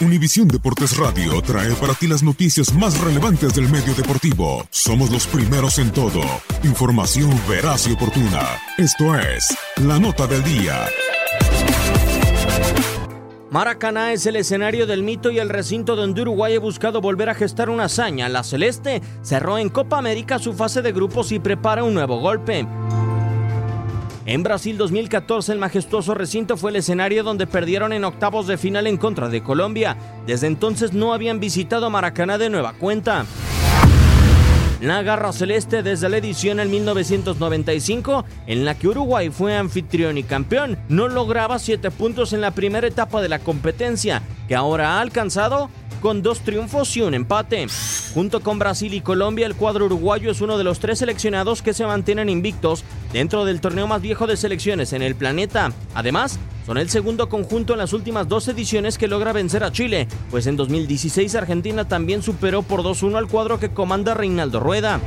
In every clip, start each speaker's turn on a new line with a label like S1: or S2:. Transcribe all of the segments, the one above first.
S1: Univisión Deportes Radio trae para ti las noticias más relevantes del medio deportivo. Somos los primeros en todo. Información veraz y oportuna. Esto es La Nota del Día.
S2: Maracaná es el escenario del mito y el recinto donde Uruguay ha buscado volver a gestar una hazaña. La Celeste cerró en Copa América su fase de grupos y prepara un nuevo golpe. En Brasil 2014 el majestuoso recinto fue el escenario donde perdieron en octavos de final en contra de Colombia. Desde entonces no habían visitado Maracaná de nueva cuenta. La Garra Celeste desde la edición en 1995, en la que Uruguay fue anfitrión y campeón, no lograba siete puntos en la primera etapa de la competencia, que ahora ha alcanzado con dos triunfos y un empate. Junto con Brasil y Colombia, el cuadro uruguayo es uno de los tres seleccionados que se mantienen invictos dentro del torneo más viejo de selecciones en el planeta. Además, son el segundo conjunto en las últimas dos ediciones que logra vencer a Chile, pues en 2016 Argentina también superó por 2-1 al cuadro que comanda Reinaldo Rueda.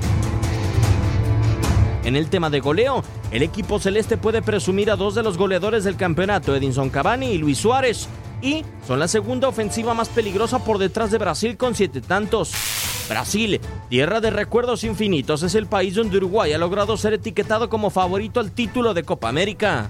S2: En el tema de goleo, el equipo celeste puede presumir a dos de los goleadores del campeonato, Edinson Cavani y Luis Suárez, y son la segunda ofensiva más peligrosa por detrás de Brasil con siete tantos. Brasil, tierra de recuerdos infinitos, es el país donde Uruguay ha logrado ser etiquetado como favorito al título de Copa América.